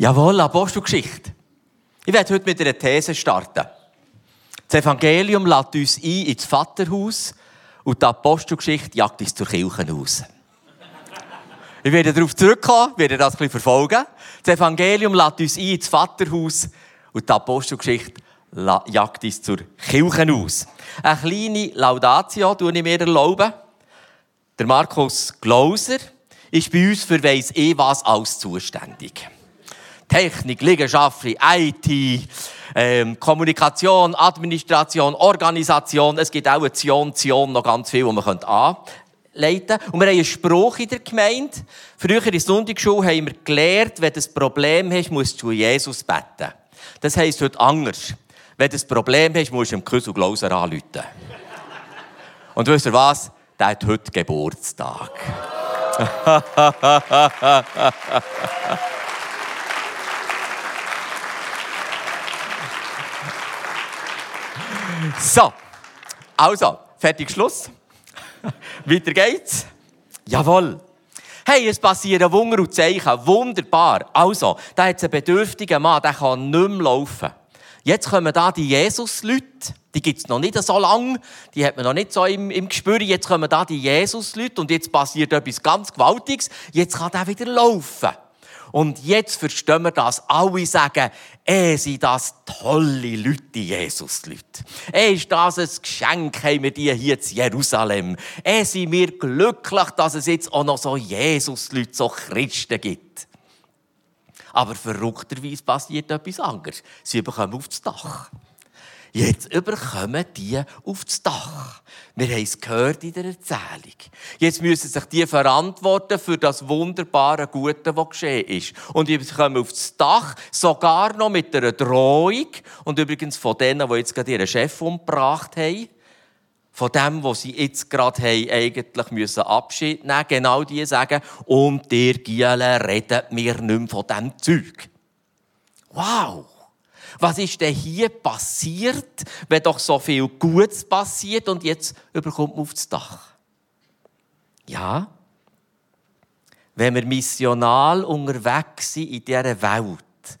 Jawohl, Apostelgeschichte. Ich werde heute mit einer These starten. Das Evangelium lädt uns ein ins Vaterhaus und die Apostelgeschichte jagt uns zur Kirche aus. Ich werde darauf zurückkommen, werde das ein bisschen verfolgen. Das Evangelium lädt uns ein ins Vaterhaus und die Apostelgeschichte jagt uns zur Kirche aus. Eine kleine Laudatio tue ich mir erlauben. Der Markus Glauser ist bei uns für weiss eh was alles zuständig. Technik, Liegenschaft, IT, ähm, Kommunikation, Administration, Organisation. Es gibt auch Zion, Zion, noch ganz viel, was man anleiten könnte. Und wir haben einen Spruch in der Gemeinde. Früher in der Sonntagsschule haben wir gelernt, wenn du ein Problem hast, musst du zu Jesus beten. Das heisst heute anders. Wenn du ein Problem hast, musst du dem Küssel Glauser anrufen. Und wisst ihr was? Der hat heute Geburtstag. So, also, fertig, Schluss. Weiter geht's. Jawohl. Hey, es passieren Wunder und Zeichen. Wunderbar. Also, da hat es einen bedürftigen Mann, der kann nicht mehr laufen. Jetzt kommen da die Jesus-Leute. Die gibt es noch nicht so lange. Die hat man noch nicht so im, im Gespür. Jetzt kommen da die Jesus-Leute und jetzt passiert etwas ganz Gewaltiges. Jetzt kann er wieder laufen. Und jetzt verstehen wir das. Alle sagen, eh sind das tolle Leute, Jesus-Leute. Eh ist das ein Geschenk, haben wir die hier in Jerusalem. Eh sind wir glücklich, dass es jetzt auch noch so Jesus-Leute, so Christen gibt. Aber verrückterweise passiert etwas anderes. Sie bekommen aufs Dach. Jetzt überkommen die aufs Dach. Wir haben es gehört in der Erzählung. Jetzt müssen sich die verantworten für das wunderbare Gute, was geschehen ist. Und die kommen aufs Dach, sogar noch mit einer Drohung. Und übrigens von denen, die jetzt gerade ihren Chef umgebracht haben, von dem, wo sie jetzt gerade haben, eigentlich müssen Abschied nehmen genau die sagen, und der Giele redet mir nicht mehr von diesem Zeug. Wow! Was ist denn hier passiert, wenn doch so viel Gutes passiert und jetzt überkommt man aufs Dach? Ja, wenn wir missional unterwegs sind in dieser Welt,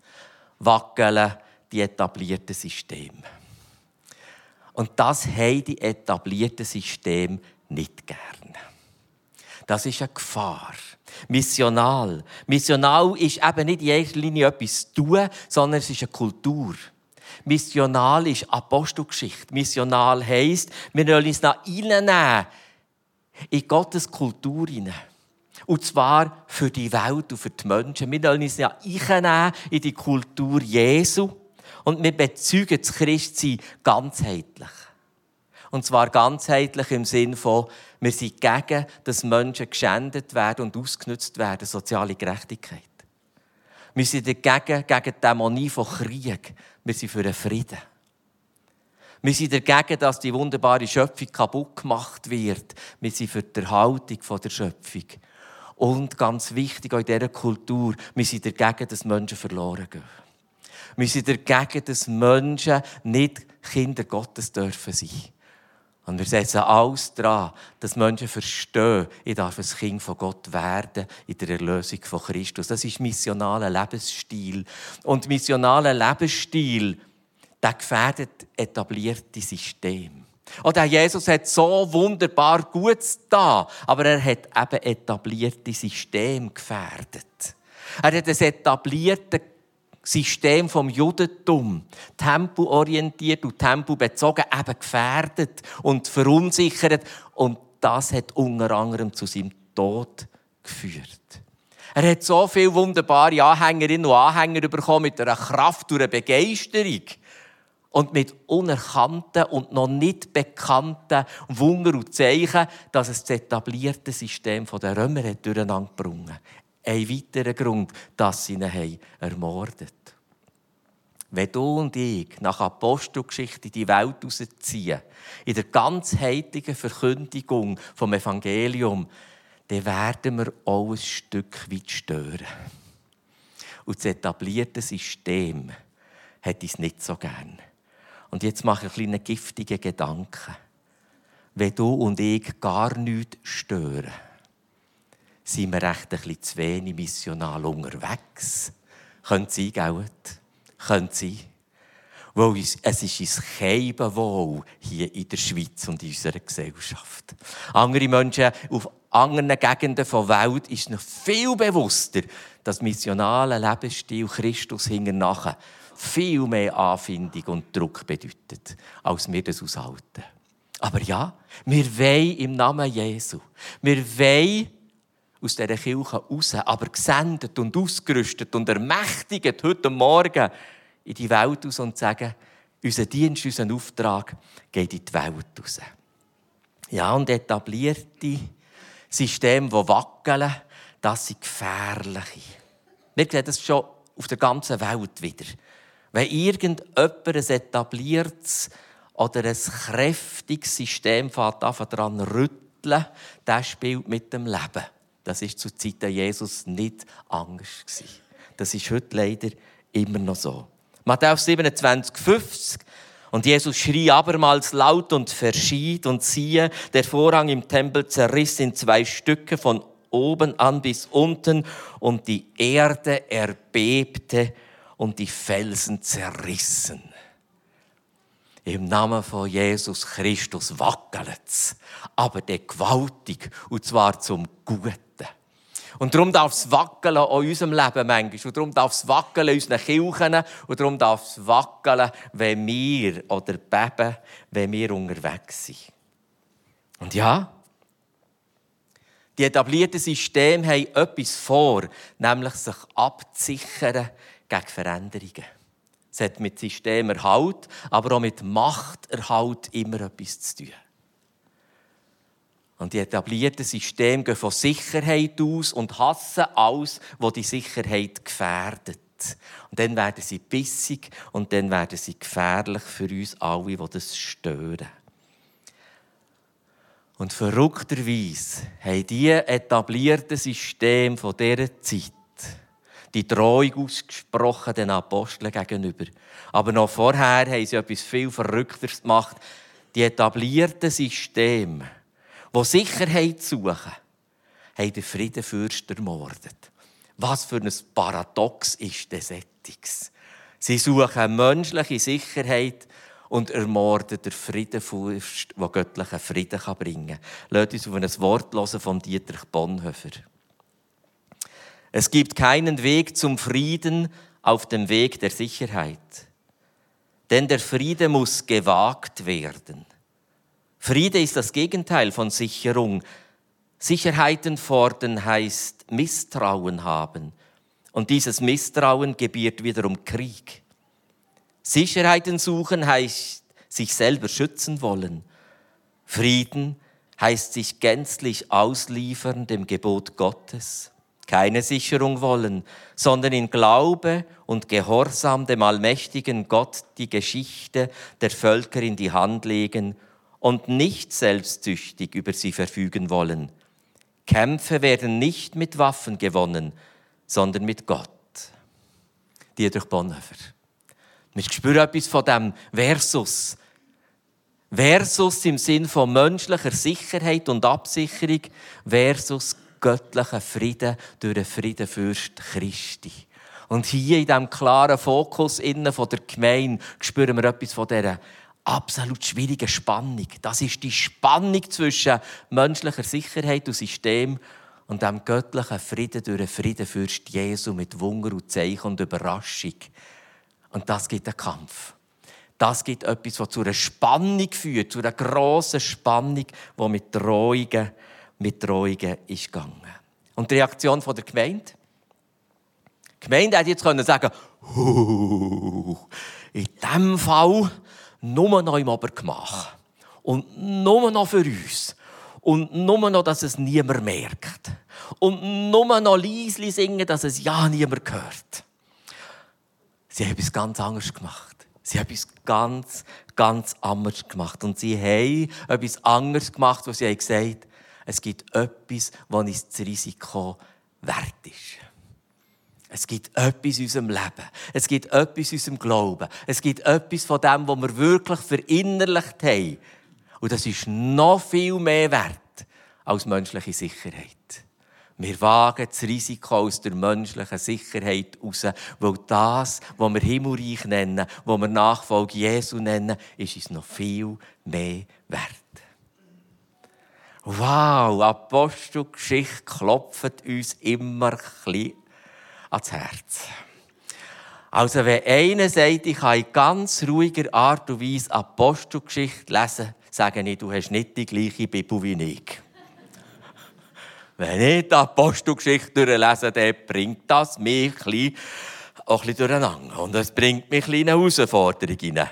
wackeln die etablierten Systeme. Und das haben die etablierten Systeme nicht gern. Das ist eine Gefahr. Missional. Missional ist eben nicht in erster Linie etwas tun, sondern es ist eine Kultur. Missional ist Apostelgeschichte. Missional heisst, wir wollen uns nach reinnehmen in Gottes Kultur hinein. Und zwar für die Welt und für die Menschen. Wir wollen uns ja in die Kultur Jesu. Und wir bezeugen das Christsein ganzheitlich. Und zwar ganzheitlich im Sinn von, wir sind gegen, dass Menschen geschändet werden und ausgenutzt werden, soziale Gerechtigkeit. Wir sind dagegen, gegen die Dämonie von Krieg. Wir sind für den Frieden. Wir sind dagegen, dass die wunderbare Schöpfung kaputt gemacht wird. Wir sind für die Erhaltung der Schöpfung. Und ganz wichtig auch in dieser Kultur, wir sind dagegen, dass Menschen verloren gehen. Wir sind dagegen, dass Menschen nicht Kinder Gottes dürfen sein. Und wir setzen alles daran, dass Menschen verstehen, ich darf ein Kind von Gott werden in der Erlösung von Christus. Das ist missionaler Lebensstil. Und missionaler Lebensstil, der gefährdet etablierte System. Und der Jesus hat so wunderbar Gutes da, aber er hat eben etablierte System gefährdet. Er hat ein etabliertes System vom Judentum, tempoorientiert und tempobezogen, eben gefährdet und verunsichert. Und das hat unter anderem zu seinem Tod geführt. Er hat so viele wunderbare Anhängerinnen und Anhänger bekommen mit einer Kraft und einer Begeisterung und mit unerkannten und noch nicht bekannten Wunder und Zeichen, dass es das etablierte System der Römer hat durcheinander gebracht ein weiterer Grund, dass sie ihn haben ermordet Wenn du und ich nach Apostelgeschichte die Welt rausziehen, in der ganzheitlichen Verkündigung vom Evangelium, dann werden wir auch ein Stück weit stören. Und das etablierte System hat es nicht so gern. Und jetzt mache ich einen giftigen Gedanken. Wenn du und ich gar nichts stören, sind wir recht ein bisschen zu wenig missional unterwegs. Könnte sein, gell? Könnte sein. Weil es ist uns Keiben wohl hier in der Schweiz und in unserer Gesellschaft. Andere Menschen auf anderen Gegenden der Welt ist noch viel bewusster, dass missionale Lebensstil Christus hinter nachher viel mehr Anfindung und Druck bedeutet, als wir das aushalten. Aber ja, wir wollen im Namen Jesu. Wir wollen aus dieser Kirche raus, aber gesendet und ausgerüstet und ermächtigt heute Morgen in die Welt aus und sagen, unser Dienst, unser Auftrag geht in die Welt raus. Ja, und etablierte Systeme, die wackeln, das sind gefährliche. Wir sehen das schon auf der ganzen Welt wieder. Wenn irgendjemand ein etabliertes oder ein kräftiges System daran rütteln, das spielt mit dem Leben. Das ist zu Zeiten Jesus nicht anders Das ist heute leider immer noch so. Matthäus 27, 50. Und Jesus schrie abermals laut und verschied und siehe, der Vorhang im Tempel zerriss in zwei Stücke von oben an bis unten und die Erde erbebte und die Felsen zerrissen. Im Namen von Jesus Christus wackelt's, aber der gewaltig, und zwar zum Guten. Und darum darf es wackeln in unserem Leben manchmal. Und darum darf es wackeln in unseren Kirchen. Und darum darf es wackeln, wenn wir oder beben, wenn wir unterwegs sind. Und ja, die etablierten Systeme haben etwas vor, nämlich sich abzusichern gegen Veränderungen. Es hat mit Systemerhalt, aber auch mit Machterhalt immer etwas zu tun. Und die etablierten Systeme gehen von Sicherheit aus und hassen alles, was die Sicherheit gefährdet. Und dann werden sie bissig und dann werden sie gefährlich für uns alle, die das stören. Und verrückterweise haben die etablierten Systeme von dieser Zeit die Drohung ausgesprochen den Aposteln gegenüber. Aber noch vorher haben sie etwas viel Verrückteres gemacht. Die etablierten Systeme, die Sicherheit suchen, haben den Friedenfürst ermordet. Was für ein Paradox ist das Ethics? Sie suchen menschliche Sicherheit und ermorden den Friedenfürst, der göttlichen Frieden bringen kann. Lasst uns auf ein Wort hören von Dietrich Bonhoeffer. Es gibt keinen Weg zum Frieden auf dem Weg der Sicherheit. Denn der Friede muss gewagt werden. Friede ist das Gegenteil von Sicherung. Sicherheiten fordern heißt Misstrauen haben. Und dieses Misstrauen gebiert wiederum Krieg. Sicherheiten suchen heißt sich selber schützen wollen. Frieden heißt sich gänzlich ausliefern dem Gebot Gottes keine Sicherung wollen, sondern in Glaube und Gehorsam dem allmächtigen Gott die Geschichte der Völker in die Hand legen und nicht selbstsüchtig über sie verfügen wollen. Kämpfe werden nicht mit Waffen gewonnen, sondern mit Gott. Dietrich Bonhoeffer. Wir spüren etwas von dem Versus. Versus im Sinn von menschlicher Sicherheit und Absicherung versus göttlichen Frieden durch den Friedenfürst Christi. Und hier in diesem klaren Fokus innen von der Gemeinde spüren wir etwas von dieser absolut schwierigen Spannung. Das ist die Spannung zwischen menschlicher Sicherheit und System und dem göttlichen Frieden durch den Friedenfürst Jesu mit Wunder und Zeichen und Überraschung. Und das gibt einen Kampf. Das gibt etwas, was zu einer Spannung führt, zu einer grossen Spannung, die mit Drohungen mit Drohungen ist gegangen. Und die Reaktion der Gemeinde? Die Gemeinde hätte jetzt können sagen in diesem Fall nur noch im Obergemach. Und nur noch für uns. Und nur noch, dass es niemand merkt. Und nur noch leise singen, dass es ja niemand hört. Sie haben etwas ganz anderes gemacht. Sie haben etwas ganz, ganz anderes gemacht. Und sie haben etwas anderes gemacht, was sie haben gesagt es gibt etwas, was uns das Risiko wert ist. Es gibt etwas in unserem Leben. Es gibt etwas in unserem Glauben. Es gibt etwas von dem, was wir wirklich verinnerlicht haben. Und das ist noch viel mehr wert als menschliche Sicherheit. Wir wagen das Risiko aus der menschlichen Sicherheit raus, weil das, was wir Himmelreich nennen, was wir Nachfolge Jesu nennen, ist uns noch viel mehr wert. Wow, Apostelgeschichte klopft uns immer ein bisschen ans Herz. Also, wenn einer sagt, ich kann in ganz ruhiger Art und Weise Apostelgeschichte lesen, sage ich, du hast nicht die gleiche Bibel wie ich. wenn ich die Apostelgeschichte durchlese, dann bringt das mich ein auch ein bisschen durcheinander. Und es bringt mich in eine Herausforderung hinein.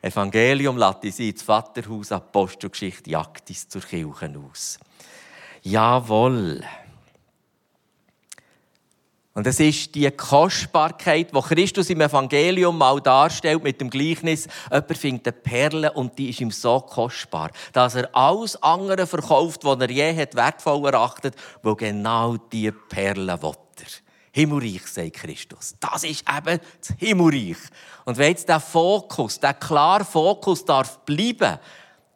Evangelium sie ins Vaterhaus, Apostelgeschichte jagt es zur Kirche aus. Jawohl. Und es ist die Kostbarkeit, die Christus im Evangelium mal darstellt mit dem Gleichnis. Jemand findet eine Perle und die ist ihm so kostbar, dass er alles andere verkauft, was er je hat wertvoll erachtet, wo genau diese Perle will er. Himmelreich, sagt Christus. Das ist eben das Himmelreich. Und wenn jetzt der Fokus, der klare Fokus darf bleiben,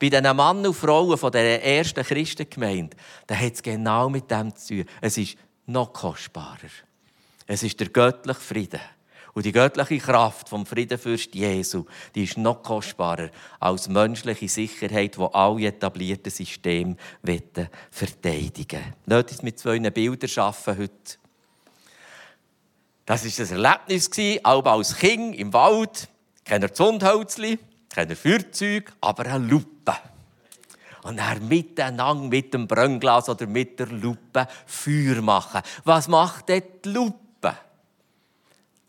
bei den Männern und Frauen von der ersten Christengemeinde, dann hat es genau mit dem zu tun. Es ist noch kostbarer. Es ist der göttliche Friede. Und die göttliche Kraft vom Friedenfürst Jesu, die ist noch kostbarer als menschliche Sicherheit, die alle etablierten Systeme verteidigen wollen. Nicht mit zwei Bildern schaffen heute. Das war ein Erlebnis, auch als Kind im Wald. Kein Zundhölzli, kein Feuerzeug, aber eine Lupe. Und er miteinander mit dem Brennglas oder mit der Lupe Feuer machen. Was macht denn die Lupe?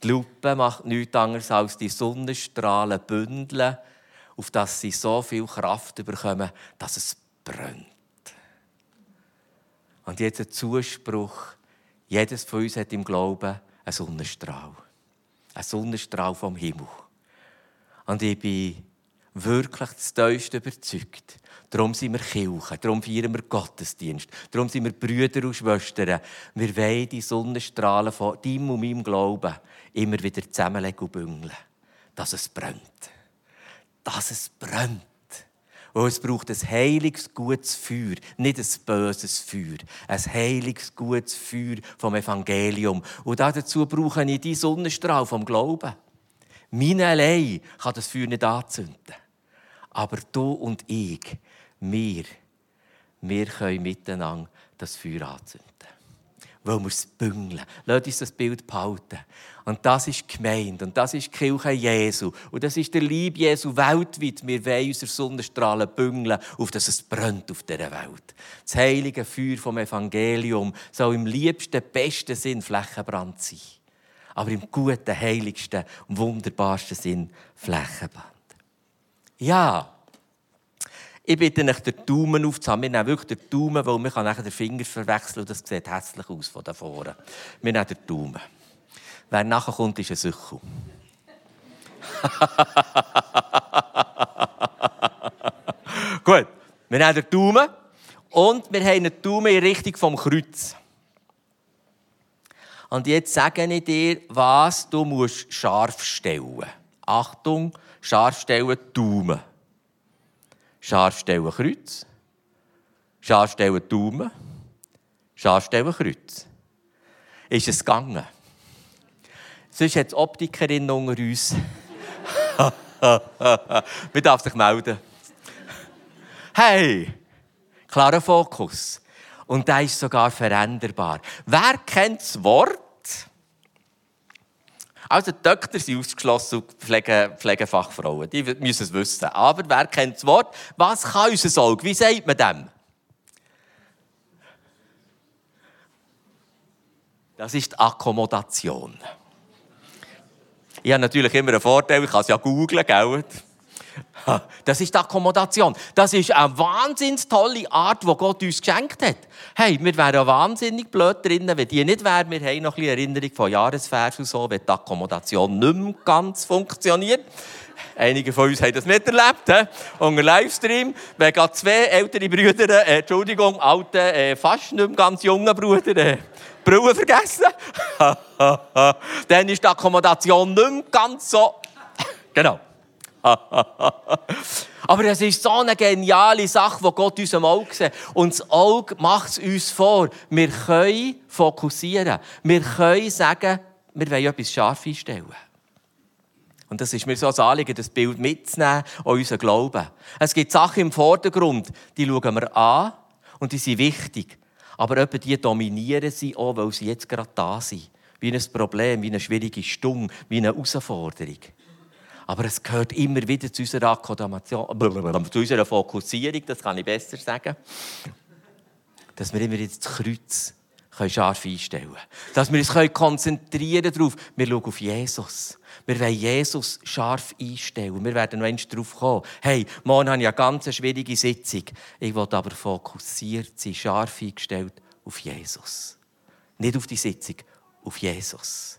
Die Lupe macht nichts anderes als die Sonnenstrahlen bündeln, auf dass sie so viel Kraft bekommen, dass es brennt. Und jetzt ein Zuspruch. Jedes von uns hat im Glauben einen Sonnenstrahl. Ein Sonnenstrahl vom Himmel. Und ich bin wirklich das Tiefste überzeugt. Darum sind wir Kirche, darum feiern wir Gottesdienst, darum sind wir Brüder und Schwestern. Wir wollen die Sonnenstrahlen von deinem und meinem Glauben immer wieder zusammenlegen und bündeln. Dass es brennt. Dass es brennt. Und es braucht ein heiliges, gutes Feuer, nicht ein böses Feuer. Ein heiliges, gutes Feuer vom Evangelium. Und dazu brauche ich die Sonnenstrahl vom Glauben. Meine allein kann das Feuer nicht anzünden. Aber du und ich, wir, wir können miteinander das Feuer anzünden weil wir es büngeln. Lass uns das Bild behalten. Und das ist gemeint. Und das ist die Kirche Jesu. Und das ist der Lieb Jesu weltweit. Wir wollen unsere Sonnenstrahlen büngeln, auf dass es brennt auf dieser Welt. Das heilige Feuer vom Evangelium soll im liebsten, besten Sinn Flächenbrand sein. Aber im guten, heiligsten und wunderbarsten Sinn Flächenbrand. Ja, ich bitte euch, den Daumen aufzuhaben. Wir nehmen wirklich den Daumen, weil man nachher den Finger verwechseln und das sieht hässlich aus von da vorne. Wir nehmen den Daumen. Wer nachher kommt, ist ein Süchel. Gut, wir nehmen den Daumen und wir haben einen Daumen in Richtung vom Kreuz. Und jetzt sage ich dir, was du musst scharf stellen. Achtung, scharf stellen, Daumen. Scharfstellen Kreuz, Scharfstellen Daumen, Scharfstellen Kreuz. Ist es gegangen? Sonst hat es Optikerin unter uns. Man darf sich melden. Hey, klarer Fokus. Und der ist sogar veränderbar. Wer kennt das Wort also die Doktor sind ausgeschlossen Pflege, Pflegefachfrauen. Die müssen es wissen. Aber wer kennt das Wort? Was kann unser Auge? Wie sagt man dem? Das ist die Akkommodation. Ich habe natürlich immer einen Vorteil, ich kann es ja googeln, gell? Das ist die Akkommodation. Das ist eine wahnsinnig tolle Art, die Gott uns geschenkt hat. Hey, wir wären wahnsinnig blöd drinnen, wenn die nicht wäre. Wir haben noch ein bisschen Erinnerung von Jahresvers und so, wenn die Akkommodation nicht mehr ganz funktioniert. Einige von uns haben das miterlebt, he? unter Livestream. Wenn gerade zwei ältere Brüder, äh, Entschuldigung, alte, äh, fast nicht mehr ganz junge Brüder, äh, Brille vergessen, dann ist die Akkommodation nicht mehr ganz so. genau. Aber es ist so eine geniale Sache, die Gott uns am Auge sieht. Und das Auge macht es uns vor. Wir können fokussieren. Wir können sagen, wir wollen etwas scharf einstellen. Und das ist mir so ein Anliegen, das Bild mitzunehmen an unseren Glauben. Es gibt Sachen im Vordergrund, die schauen wir an und die sind wichtig. Aber etwa die dominieren sie auch, weil sie jetzt gerade da sind. Wie ein Problem, wie eine schwierige Stunde, wie eine Herausforderung. Aber es gehört immer wieder zu unserer Akkodamation, zu unserer Fokussierung, das kann ich besser sagen, dass wir immer wieder das Kreuz scharf einstellen können. Dass wir uns konzentrieren darauf. Wir schauen auf Jesus. Wir wollen Jesus scharf einstellen. Wir werden noch einmal darauf kommen. Hey, morgen habe ich eine ganz schwierige Sitzung. Ich will aber fokussiert sein, scharf eingestellt auf Jesus. Nicht auf die Sitzung, auf Jesus.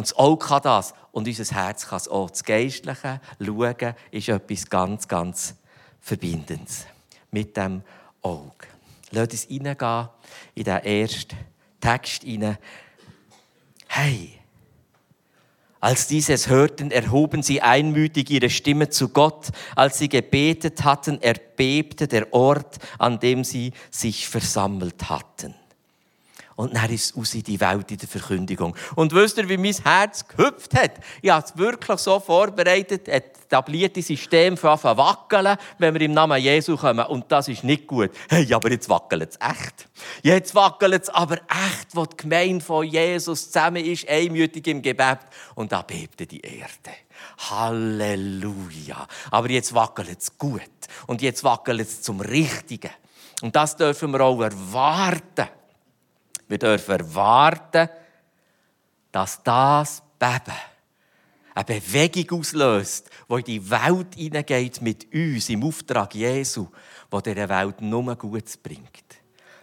Und das Auge kann das und unser Herz kann es auch. Das Geistliche Schauen ist etwas ganz, ganz Verbindendes mit dem Auge. Lass uns reingehen in den ersten Text hinein. Hey, als diese es hörten, erhoben sie einmütig ihre Stimme zu Gott. Als sie gebetet hatten, erbebte der Ort, an dem sie sich versammelt hatten. Und dann ist es aus in die Welt in der Verkündigung. Und wisst ihr, wie mein Herz gehüpft hat? Ich habe es wirklich so vorbereitet, ein etablierte System für zu wackeln, wenn wir im Namen Jesu kommen. Und das ist nicht gut. Hey, aber jetzt wackelt es echt. Jetzt wackelt es aber echt, wo die Gemeinde von Jesus zusammen ist, einmütig im Gebet. Und da bebte die Erde. Halleluja. Aber jetzt wackelt es gut. Und jetzt wackelt es zum Richtigen. Und das dürfen wir auch erwarten. Wir dürfen erwarten, dass das Beben eine Bewegung auslöst, die in die Welt hineingeht mit uns im Auftrag Jesu, wo dieser Welt nur Gutes bringt.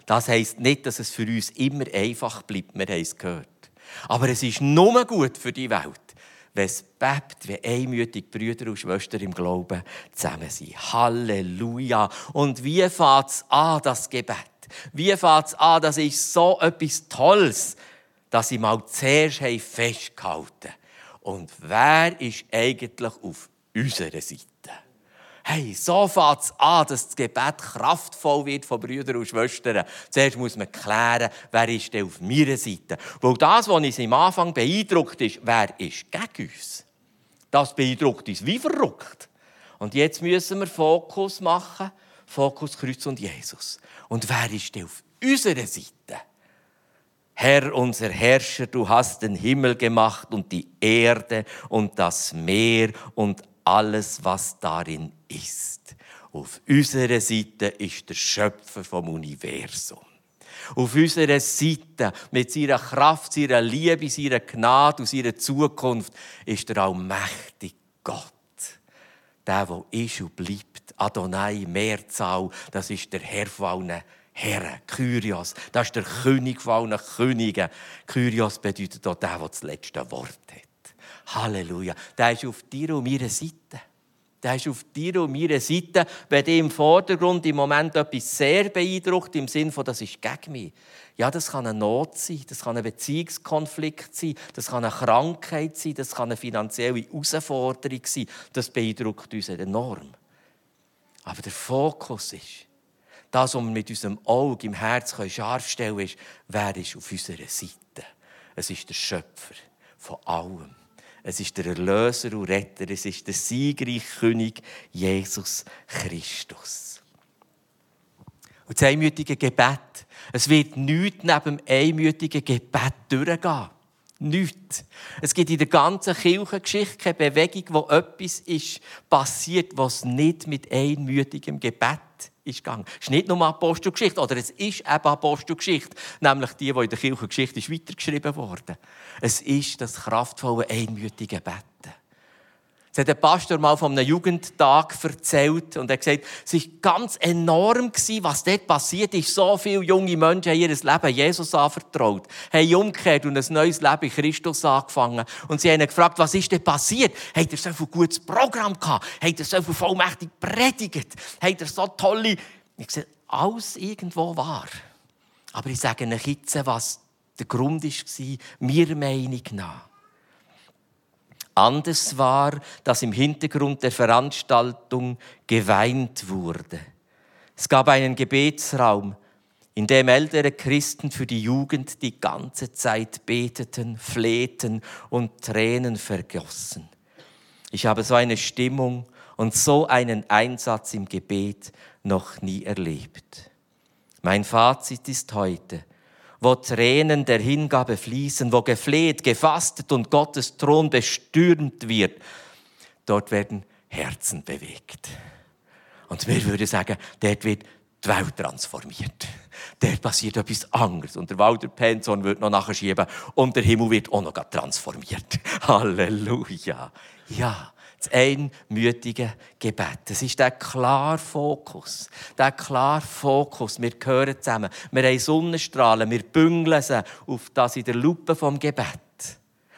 Das heisst nicht, dass es für uns immer einfach bleibt, wir haben es gehört. Aber es ist nur gut für die Welt, wenn es bebt, wenn einmütig Brüder und Schwestern im Glauben zusammen sind. Halleluja! Und wie fängt es an, das Gebet? Wie fängt es an? Das ist so etwas Tolles, dass sie mal zuerst festgehalten Und wer ist eigentlich auf unserer Seite? Hey, so fängt es an, dass das Gebet kraftvoll wird von Brüdern und Schwestern. Zuerst muss man klären, wer ist denn auf meiner Seite. Weil das, was uns am Anfang beeindruckt ist, wer ist gegen uns? Das beeindruckt uns wie verrückt. Und jetzt müssen wir Fokus machen. Fokus Kreuz und Jesus. Und wer ist denn auf unserer Seite? Herr, unser Herrscher, du hast den Himmel gemacht und die Erde und das Meer und alles, was darin ist. Auf unserer Seite ist der Schöpfer vom Universum. Auf unserer Seite, mit seiner Kraft, seiner Liebe, seiner Gnade und seiner Zukunft, ist der allmächtige Gott. Der, der ist und bleibt. Adonai, Mehrzahl, das ist der Herr von allen Herren. Kyrios, das ist der König von allen Königen. Kyrios bedeutet auch der, der das letzte Wort hat. Halleluja. Der ist auf dir und meiner Seite. Der ist auf dir und meiner Seite, wenn dich im Vordergrund im Moment etwas sehr beeindruckt, im Sinne von, das ist gegen mich. Ja, das kann eine Not sein, das kann ein Beziehungskonflikt sein, das kann eine Krankheit sein, das kann eine finanzielle Herausforderung sein. Das beeindruckt uns enorm. Aber der Fokus ist, das, was wir mit unserem Auge im Herz scharf stellen können, ist, wer ist auf unserer Seite. Es ist der Schöpfer von allem. Es ist der Erlöser und Retter. Es ist der siegreiche König Jesus Christus. Und das einmütige Gebet. Es wird nichts neben dem einmütigen Gebet durchgehen. Nichts. Es gibt in der ganzen Kirchengeschichte keine Bewegung, wo etwas ist passiert, was nicht mit einmütigem Gebet ist gegangen. Es ist nicht nur Apostelgeschichte, oder es ist eben Apostelgeschichte, nämlich die, die in der Kirchengeschichte ist weitergeschrieben wurde. Es ist das kraftvolle, einmütige Betten. Es hat der Pastor mal von einem Jugendtag erzählt und er hat gesagt, es war ganz enorm, was dort passiert ist. So viele junge Menschen haben ihr Leben Jesus anvertraut, haben umgekehrt und ein neues Leben in Christus angefangen. Und sie haben ihn gefragt, was ist denn passiert? Hat er so ein gutes Programm gehabt? Hat er so viel vollmächtig predigt? Hat er so tolle... Ich sage, alles irgendwo wahr. Aber ich sage euch jetzt, was der Grund war, meiner Meinung nach. Anders war, dass im Hintergrund der Veranstaltung geweint wurde. Es gab einen Gebetsraum, in dem ältere Christen für die Jugend die ganze Zeit beteten, flehten und Tränen vergossen. Ich habe so eine Stimmung und so einen Einsatz im Gebet noch nie erlebt. Mein Fazit ist heute, wo Tränen der Hingabe fließen, wo gefleht, gefastet und Gottes Thron bestürmt wird, dort werden Herzen bewegt. Und mir würde sagen, dort wird die Welt transformiert. Dort passiert etwas anderes. Und der Walter Penson wird noch nachschieben und der Himmel wird auch noch transformiert. Halleluja. Ja, das einmütige Gebet. Das ist der klare Fokus. Der klare Fokus. Wir gehören zusammen. Wir haben Sonnenstrahlen. Wir büngeln sie auf das in der Lupe vom Gebet.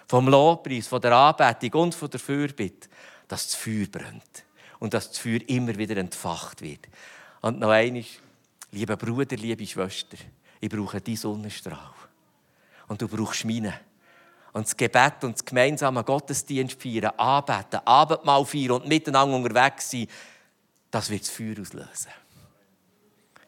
Vom Lobpreis, von der Anbetung und von der Fürbitte. Dass das Feuer brennt. Und dass das Feuer immer wieder entfacht wird. Und noch eines, lieber Bruder, liebe Schwester, ich brauche deinen Sonnenstrahl. Und du brauchst meinen. Und das Gebet und das gemeinsame Gottesdienst feiern, anbeten, Abendmahl feiern und miteinander unterwegs sein, das wird das Feuer auslösen.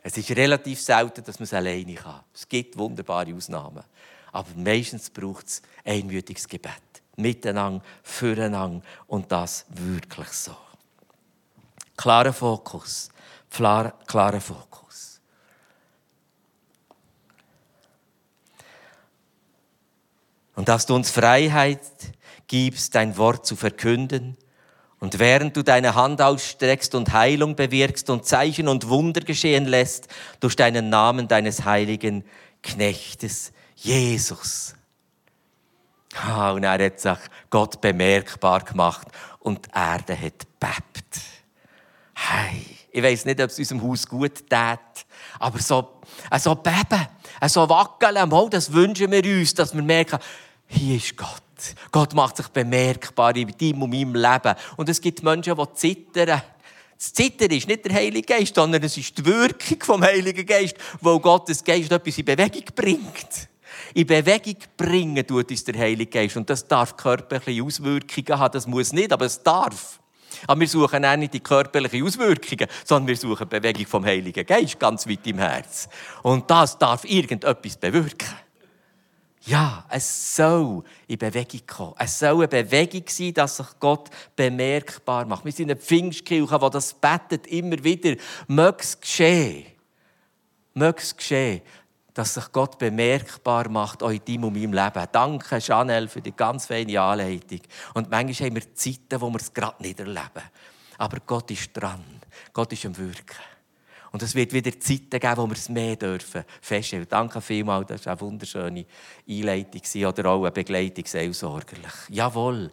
Es ist relativ selten, dass man es alleine kann. Es gibt wunderbare Ausnahmen. Aber meistens braucht es einmütiges Gebet. Miteinander, füreinander und das wirklich so. Klarer Fokus. Klarer Fokus. Und dass du uns Freiheit gibst, dein Wort zu verkünden. Und während du deine Hand ausstreckst und Heilung bewirkst und Zeichen und Wunder geschehen lässt, durch deinen Namen deines heiligen Knechtes Jesus. Ah, und er hat sich Gott bemerkbar gemacht und die Erde hat bebt. Hey, ich weiß nicht, ob es unserem Haus gut tät, aber so, so beben, so wackeln, mal, das wünschen wir uns, dass wir merken, hier ist Gott. Gott macht sich bemerkbar in deinem und meinem Leben. Und es gibt Menschen, die zittern. Das Zittern ist nicht der Heilige Geist, sondern es ist die Wirkung vom Heiligen Geist, wo Gottes Geist etwas in Bewegung bringt. In Bewegung bringen tut uns der Heilige Geist. Und das darf körperliche Auswirkungen haben. Das muss nicht, aber es darf. Aber wir suchen auch nicht die körperlichen Auswirkungen, sondern wir suchen die Bewegung vom Heiligen Geist ganz weit im Herz. Und das darf irgendetwas bewirken. Ja, es soll in Bewegung kommen. Es soll eine Bewegung sein, dass sich Gott bemerkbar macht. Wir sind eine Pfingstkirche, die das betet immer wieder. Möge es geschehen. Möge es geschehen, dass sich Gott bemerkbar macht, auch in deinem und meinem Leben. Danke, Chanel, für die ganz feine Anleitung. Und manchmal haben wir Zeiten, wo wir es gerade nicht erleben. Aber Gott ist dran. Gott ist am Wirken. Und es wird wieder Zeiten geben, wo wir es mehr dürfen feststellen. Danke vielmals, das war eine wunderschöne Einleitung oder auch eine Begleitung seelsorgerlich. Jawohl,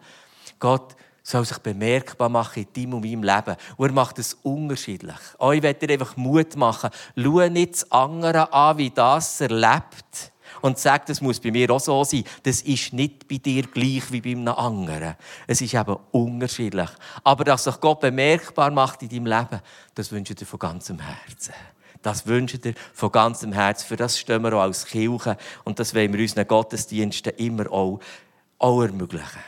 Gott soll sich bemerkbar machen in deinem und meinem Leben. Und er macht es unterschiedlich. Euch wird dir einfach Mut machen. Schau nicht das andere an, wie das erlebt und sagt, das muss bei mir auch so sein. Das ist nicht bei dir gleich wie bei einem anderen. Es ist eben unterschiedlich. Aber dass sich Gott bemerkbar macht in deinem Leben, das wünsche ich dir von ganzem Herzen. Das wünsche ich dir von ganzem Herzen. Für das stehen wir auch als Kirche und das wollen wir unseren Gottesdiensten immer auch, auch ermöglichen.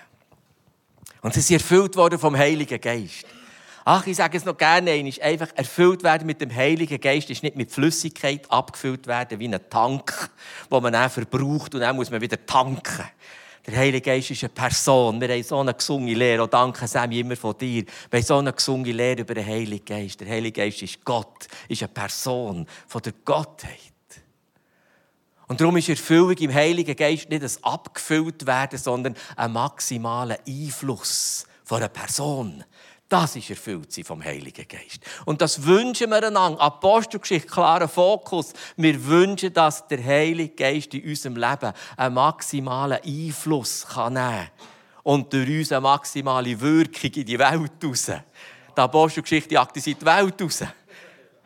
Und sie sind erfüllt worden vom Heiligen Geist. Ach, ich sage es noch gerne einmal. Einfach erfüllt werden mit dem Heiligen Geist ist nicht mit Flüssigkeit abgefüllt werden wie ein Tank, wo man dann verbraucht und dann muss man wieder tanken. Der Heilige Geist ist eine Person. Wir haben so eine gesunde Lehre. Und danke, Sammy, immer von dir. Wir haben so eine gesunde Lehre über den Heiligen Geist. Der Heilige Geist ist Gott, ist eine Person von der Gottheit. Und darum ist Erfüllung im Heiligen Geist nicht ein abgefüllt werden, sondern ein maximaler Einfluss von einer Person. Das ist erfüllt sein vom Heiligen Geist. Und das wünschen wir einander. Apostelgeschichte, klarer Fokus. Wir wünschen, dass der Heilige Geist in unserem Leben einen maximalen Einfluss kann nehmen kann. Und durch uns eine maximale Wirkung in die Welt raus. Die Apostelgeschichte jagt die Welt raus.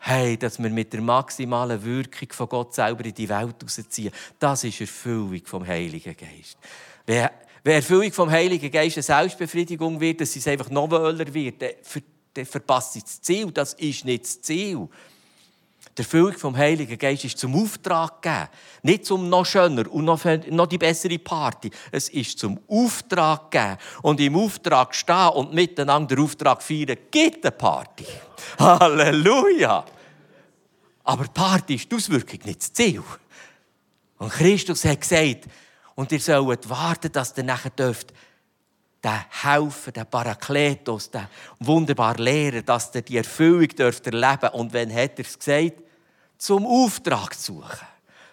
Hey, dass wir mit der maximalen Wirkung von Gott selber in die Welt rausziehen. Das ist Erfüllung vom Heiligen Geist. Wer Erfüllung vom Heiligen Geist eine Selbstbefriedigung wird, dass es einfach noch wöhler wird, dann verpasst sie das Ziel. Das ist nicht das Ziel. Die Erfüllung vom Heiligen Geist ist zum Auftrag gegeben. Nicht zum noch schöner und noch, noch die bessere Party. Es ist zum Auftrag gegeben. Und im Auftrag stehen und miteinander den Auftrag feiern, gibt eine Party. Halleluja! Aber die Party ist die Auswirkung, nicht das Ziel. Und Christus hat gesagt, und ihr sollt warten, dass ihr nachher dürft, den Helfer, den Parakletos, den wunderbaren Lehrer, dass ihr die Erfüllung dürft erleben Und wenn hat er es gesagt? Zum Auftrag zu suchen.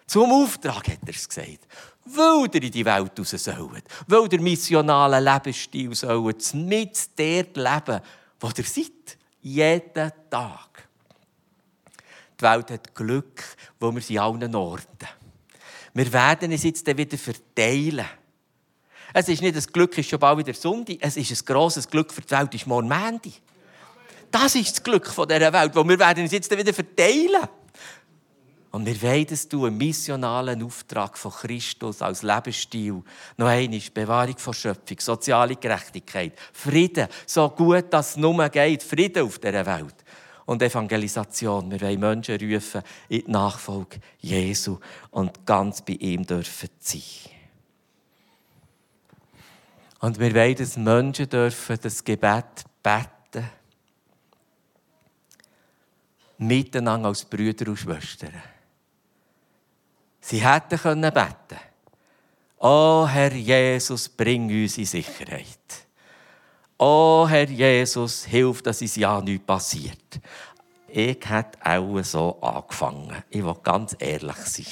Zum Auftrag hat er es gesagt. Weil ihr in die Welt raus sollt. Weil ihr missionalen Lebensstil sollt. Mit dort leben, wo ihr seid. Jeden Tag. Die Welt hat Glück, wo wir sie allen Orten. Wir werden es jetzt wieder verteilen. Es ist nicht das Glück, ist schon bald wieder Sonntag. Es ist ein grosses Glück für die Welt, ist morgen Mandy. Das ist das Glück dieser Welt, wo wir werden es jetzt wieder verteilen. Und wir wollen es tun, einen missionalen Auftrag von Christus als Lebensstil. Noch einmal, Bewahrung von Schöpfung, soziale Gerechtigkeit, Frieden, so gut, dass es nur geht, Frieden auf dieser Welt. Und Evangelisation. Wir wollen Menschen rufen in die Nachfolge Jesu und ganz bei ihm dürfen sein. Und wir wollen, dass Menschen dürfen das Gebet beten. Miteinander als Brüder und Schwestern. Sie hätten können beten. Oh Herr Jesus, bring uns in Sicherheit. Oh Herr Jesus, hilf, dass uns ja nichts passiert. Ich hätte auch so angefangen. Ich will ganz ehrlich sein.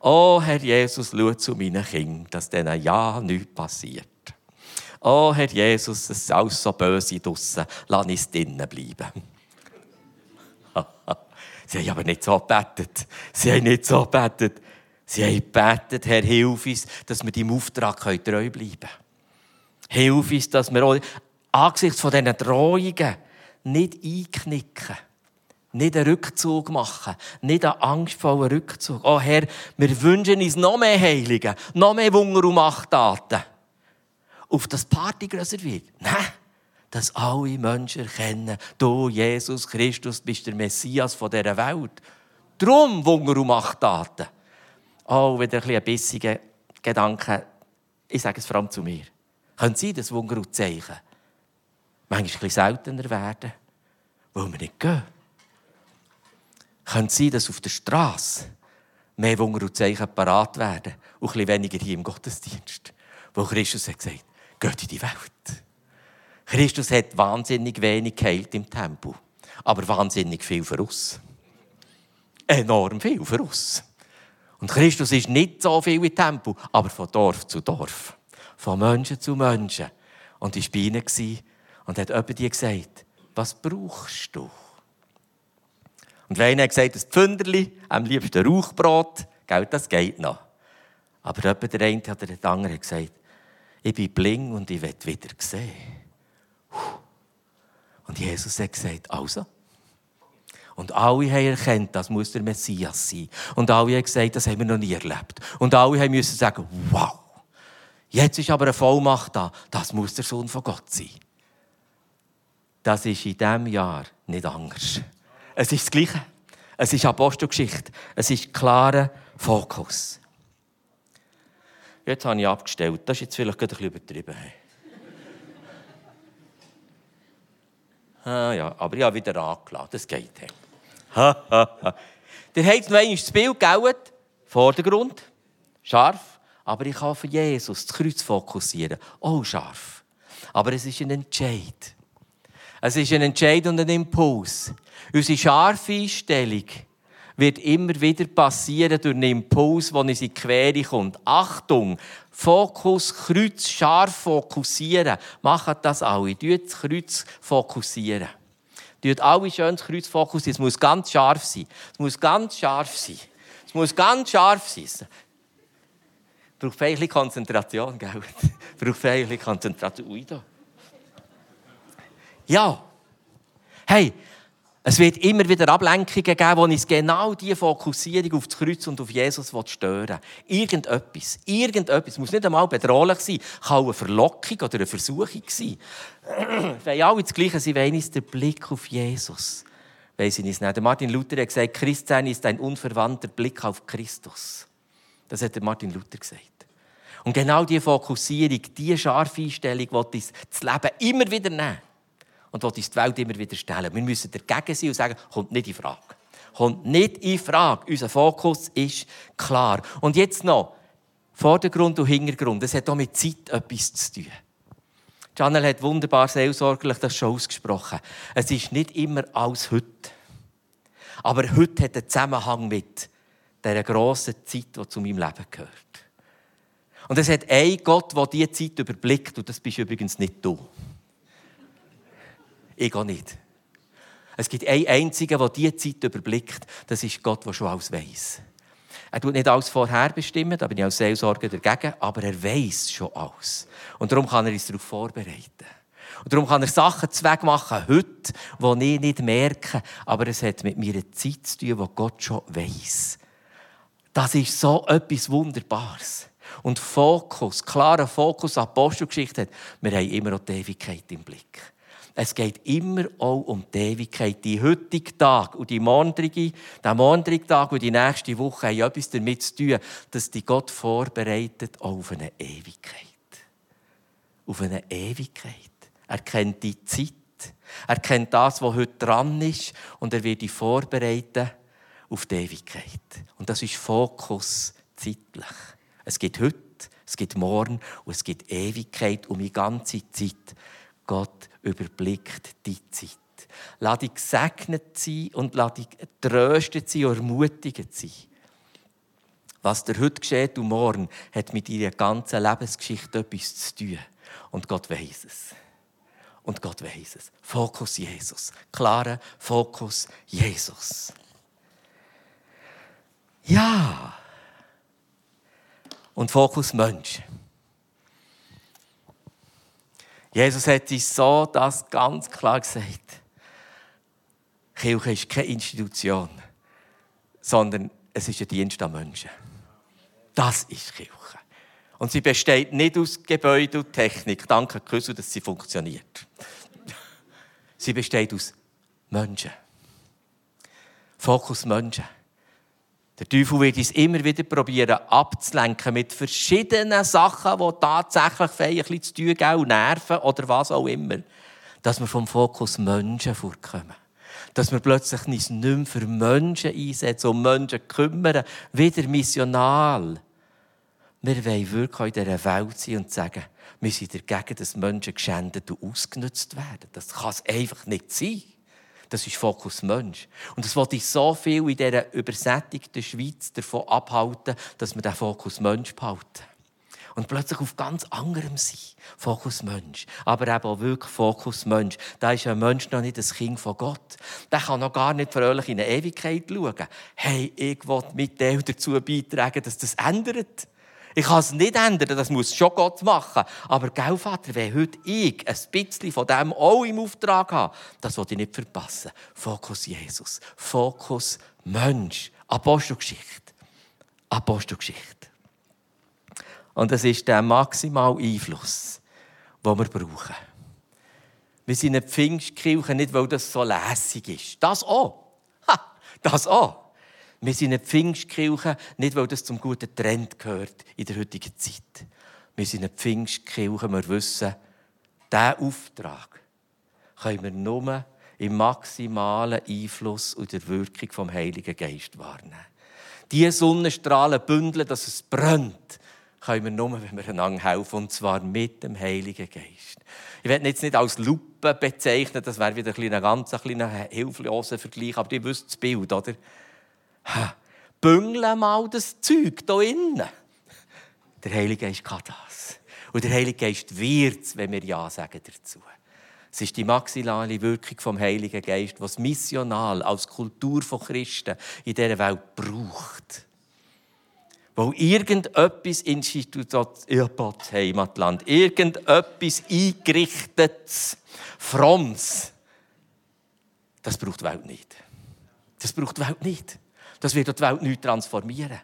Oh Herr Jesus, schau zu meinen Kindern, dass denen ja nichts passiert. Oh, Herr Jesus, es ist alles so böse draussen. Lass uns drinnen bleiben. Sie haben aber nicht so gebetet. Sie haben nicht so gebetet. Sie haben gebetet, Herr, hilf uns, dass wir deinem Auftrag treu bleiben können. Hilf uns, dass wir auch angesichts von diesen Drohungen nicht einknicken. Nicht einen Rückzug machen. Nicht einen angstvollen Rückzug. Oh Herr, wir wünschen uns noch mehr Heiligen, noch mehr Wunder und Machttaten auf das Party größer wird. Nein, dass alle Menschen erkennen, du, Jesus Christus, bist der Messias von dieser Welt. Drum Wunder und Machttaten. Oh, wieder ein, ein bissiger Gedanke. Ich sage es vor allem zu mir. Können Sie das Wunder und Zeichen manchmal bisschen seltener werden, weil wir nicht gehen? Können Sie dass auf der Straße mehr Wunder und Zeichen parat werden und bisschen weniger hier im Gottesdienst? Wo Christus hat gesagt, geht in die Welt. Christus hat wahnsinnig wenig geheilt im Tempel, aber wahnsinnig viel für uns. Enorm viel für uns. Und Christus ist nicht so viel im Tempel, aber von Dorf zu Dorf, von Menschen zu Menschen. Und ich war bei ihnen und hat jemand dir gesagt, was brauchst du? Und wenn einer hat gesagt, ein Pfünderli, am liebsten Rauchbrot, das geht noch. Aber jemand, der eine hat der andere gesagt, ich bin bling und ich will wieder sehen. Und Jesus hat gesagt, also. Und alle haben erkannt, das muss der Messias sein. Und alle haben gesagt, das haben wir noch nie erlebt. Und alle haben müssen sagen, wow. Jetzt ist aber eine Vollmacht da. Das muss der Sohn von Gott sein. Das ist in diesem Jahr nicht anders. Es ist das Gleiche. Es ist Apostelgeschichte. Es ist klarer Fokus. Jetzt habe ich abgestellt. Das ist jetzt vielleicht ein bisschen übertrieben. ah, ja, aber ich habe wieder angeladen. Das geht. Ha, ha, ha. Der hat noch einmal das Bild gegaut. Vordergrund. Scharf. Aber ich kann auf Jesus, das Kreuz fokussieren. Oh, scharf. Aber es ist ein Entscheid. Es ist ein Entscheid und ein Impuls. Unsere scharfe Einstellung wird immer wieder passieren durch einen Impuls, der in die Quere kommt. Achtung! Fokus, Kreuz, scharf fokussieren. Macht das alle. Tut das Kreuz fokussieren. Tut alle schön das Kreuz fokussieren. Es muss ganz scharf sein. Es muss ganz scharf sein. Es muss ganz scharf sein. Braucht ein bisschen Konzentration, gell? Braucht ein bisschen Konzentration. Ui, da. Ja. Hey, es wird immer wieder Ablenkungen geben, wo uns genau diese Fokussierung auf das Kreuz und auf Jesus stören Irgendetwas. Irgendetwas. Muss nicht einmal bedrohlich sein. Kann eine Verlockung oder eine Versuchung sein. Wollen alle das Gleiche. Sie wollen uns den Blick auf Jesus weiß ich nicht. Martin Luther hat gesagt, Christsein ist ein unverwandter Blick auf Christus. Das hat Martin Luther gesagt. Und genau diese Fokussierung, diese scharfe Einstellung, die das Leben immer wieder nehmen und die uns die Welt immer wieder stellen. Wir müssen dagegen sein und sagen, kommt nicht in Frage. Kommt nicht in Frage. Unser Fokus ist klar. Und jetzt noch, Vordergrund und Hintergrund. Es hat auch mit Zeit etwas zu tun. Janel hat wunderbar seelsorgerlich das schon ausgesprochen. Es ist nicht immer alles heute. Aber heute hat einen Zusammenhang mit dieser grossen Zeit, die zu meinem Leben gehört. Und es hat einen Gott, der diese Zeit überblickt. Und das bist übrigens nicht du. Ich auch nicht. Es gibt einen einzigen, der diese Zeit überblickt. Das ist Gott, der schon alles weiss. Er tut nicht alles vorherbestimmen, da bin ich als Seelsorger dagegen, aber er weiß schon alles. Und darum kann er uns darauf vorbereiten. Und darum kann er Sachen zweck machen heute, die ich nicht merke, aber es hat mit meiner Zeit zu tun, die Gott schon weiß. Das ist so etwas Wunderbares. Und Fokus, klarer Fokus, Apostelgeschichte hat, wir haben immer auch die Ewigkeit im Blick. Es geht immer auch um die Ewigkeit. Die heutige Tag und die morgige, der morgige Tag und die nächste Woche haben etwas damit zu tun, dass die Gott vorbereitet auf eine Ewigkeit. Auf eine Ewigkeit. Er kennt die Zeit. Er kennt das, was heute dran ist. Und er wird die vorbereiten auf die Ewigkeit. Und das ist Fokus zeitlich. Es gibt heute, es gibt morgen und es gibt Ewigkeit um die ganze Zeit. Gott überblickt die Zeit. Lass dich gesegnet sein und lass dich tröstet sein und ermutigt sein. Was dir heute geschieht und morgen, hat mit deiner ganzen Lebensgeschichte etwas zu tun. Und Gott weiß es. Und Gott weiß es. Fokus Jesus. Klarer Fokus Jesus. Ja. Und Fokus Mensch. Jesus hat uns so das ganz klar gesagt. Kirche ist keine Institution, sondern es ist ein Dienst an Menschen. Das ist Kirche. Und sie besteht nicht aus Gebäude und Technik. Danke, Küssel, dass sie funktioniert. Sie besteht aus Menschen. Fokus Menschen. Der Teufel wird uns immer wieder probieren abzulenken mit verschiedenen Sachen, die tatsächlich ein bisschen zu tun haben, Nerven oder was auch immer. Dass wir vom Fokus Menschen vorkommen. Dass wir plötzlich uns nicht mehr für Menschen einsetzen, um Menschen kümmern, wieder missional. Wir wollen wirklich in dieser Welt sein und sagen, wir sind dagegen, dass Menschen geschändet und ausgenutzt werden. Das kann es einfach nicht sein. Das ist Fokus Mensch. Und das wollte ich so viel in dieser übersättigten Schweiz davon abhalten, dass wir den Fokus Mensch behalten. Und plötzlich auf ganz anderem sein. Fokus Mensch. Aber eben auch wirklich Fokus Mensch. Da ist ein Mensch noch nicht das Kind von Gott. Der kann noch gar nicht fröhlich in eine Ewigkeit schauen. Hey, ich will mit dem dazu beitragen, dass das ändert. Ich kann es nicht ändern, das muss schon Gott machen. Aber, gell, Vater, wenn heute ich ein bisschen von dem auch im Auftrag habe, das will ich nicht verpassen. Fokus Jesus. Fokus Mensch. Apostelgeschichte. Apostelgeschichte. Und das ist der maximale Einfluss, den wir brauchen. Wir sind eine Pfingstkirche nicht, weil das so lässig ist. Das auch. Ha, das auch. Wir sind eine Pfingstkirche, nicht weil das zum guten Trend gehört in der heutigen Zeit. Wir sind eine Pfingstkirche, wir wissen, diesen Auftrag können wir nur im maximalen Einfluss und der Wirkung vom Heiligen Geist wahrnehmen. Die Sonnenstrahlen bündeln, dass es brennt, können wir nur, wenn wir einander helfen, und zwar mit dem Heiligen Geist. Ich werde jetzt nicht als Lupe bezeichnen, das wäre wieder ein ganz kleiner, hilfloser Vergleich, aber ihr wisst das Bild, oder? Büngle mal das Zeug hier innen. Der Heilige Geist kann das. Und der Heilige Geist wird es, wenn wir Ja sagen dazu. Es ist die maximale Wirkung vom Heiligen Geist, was missional als Kultur von Christen in dieser Welt braucht. Weil irgendetwas Institut Heimatland, irgendetwas eingerichtetes, frommes, das braucht die Welt nicht. Das braucht die Welt nicht. Das wird die Welt nicht transformieren.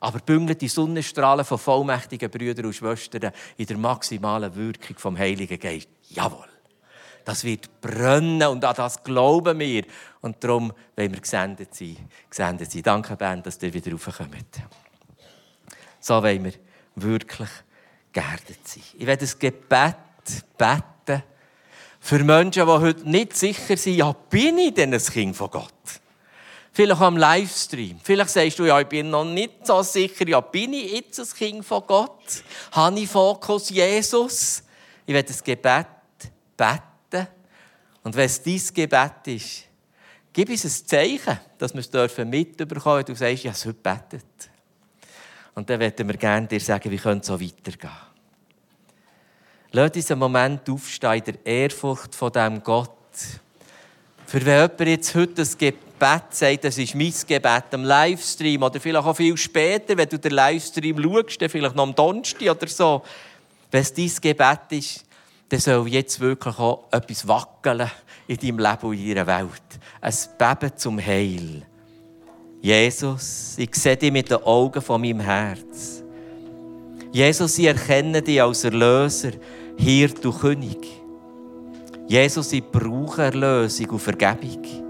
Aber bündelt die Sonnenstrahlen von vollmächtigen Brüdern und Schwestern in der maximalen Wirkung vom Heiligen Geist. Jawohl. Das wird brennen und an das glauben wir. Und darum wollen wir gesendet sein. Gesendet sein. Danke, Ben, dass ihr wieder raufkommt. So wollen wir wirklich geerdet sein. Ich werde ein Gebet beten für Menschen, die heute nicht sicher sind, ja, bin ich denn ein Kind von Gott? Vielleicht am Livestream. Vielleicht sagst du, ja, ich bin noch nicht so sicher, ja, bin ich jetzt ein Kind von Gott? Habe ich Fokus Jesus? Ich werde das Gebet beten. Und wenn es dein Gebet ist, gib uns ein Zeichen, dass wir es mitbekommen dürfen. Du sagst, ja, es heute betet. Und dann werden wir gerne dir sagen, wie könnte es so weitergehen. Lass uns einen Moment aufstehen in der Ehrfurcht von diesem Gott. Für wenn jemand jetzt heute das Gebet sagt, das ist mein Gebet am Livestream oder vielleicht auch viel später, wenn du den Livestream schaust, dann vielleicht noch am Donnerstag oder so. Wenn es dein Gebet ist, dann soll jetzt wirklich auch etwas wackeln in deinem Leben und in deiner Welt. Ein Beben zum Heil. Jesus, ich sehe dich mit den Augen von meinem Herz. Jesus, ich erkenne dich als Erlöser, Hirt und König. Jesus, ich brauche Erlösung und Vergebung.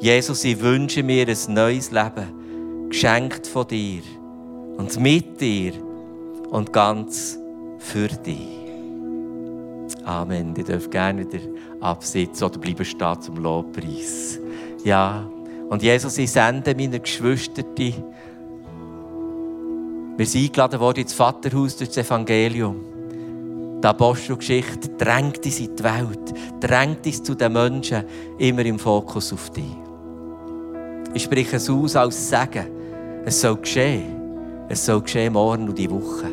Jesus, ich wünsche mir ein neues Leben, geschenkt von dir und mit dir und ganz für dich. Amen. Ich darf gerne wieder absitzen oder bleiben stehen zum Lobpreis. Ja. Und Jesus, ich sende meine Geschwister, wir sind eingeladen worden ins Vaterhaus durch das Evangelium. Die Apostelgeschichte drängt uns in die Welt, drängt uns zu den Menschen, immer im Fokus auf dich. Ich spreche es aus als Sagen. Es soll geschehen. Es soll geschehen morgen und die Woche.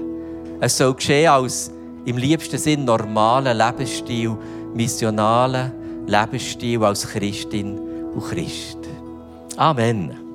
Es soll geschehen als im liebsten Sinn normalen Lebensstil, missionalen Lebensstil als Christin und Christ. Amen.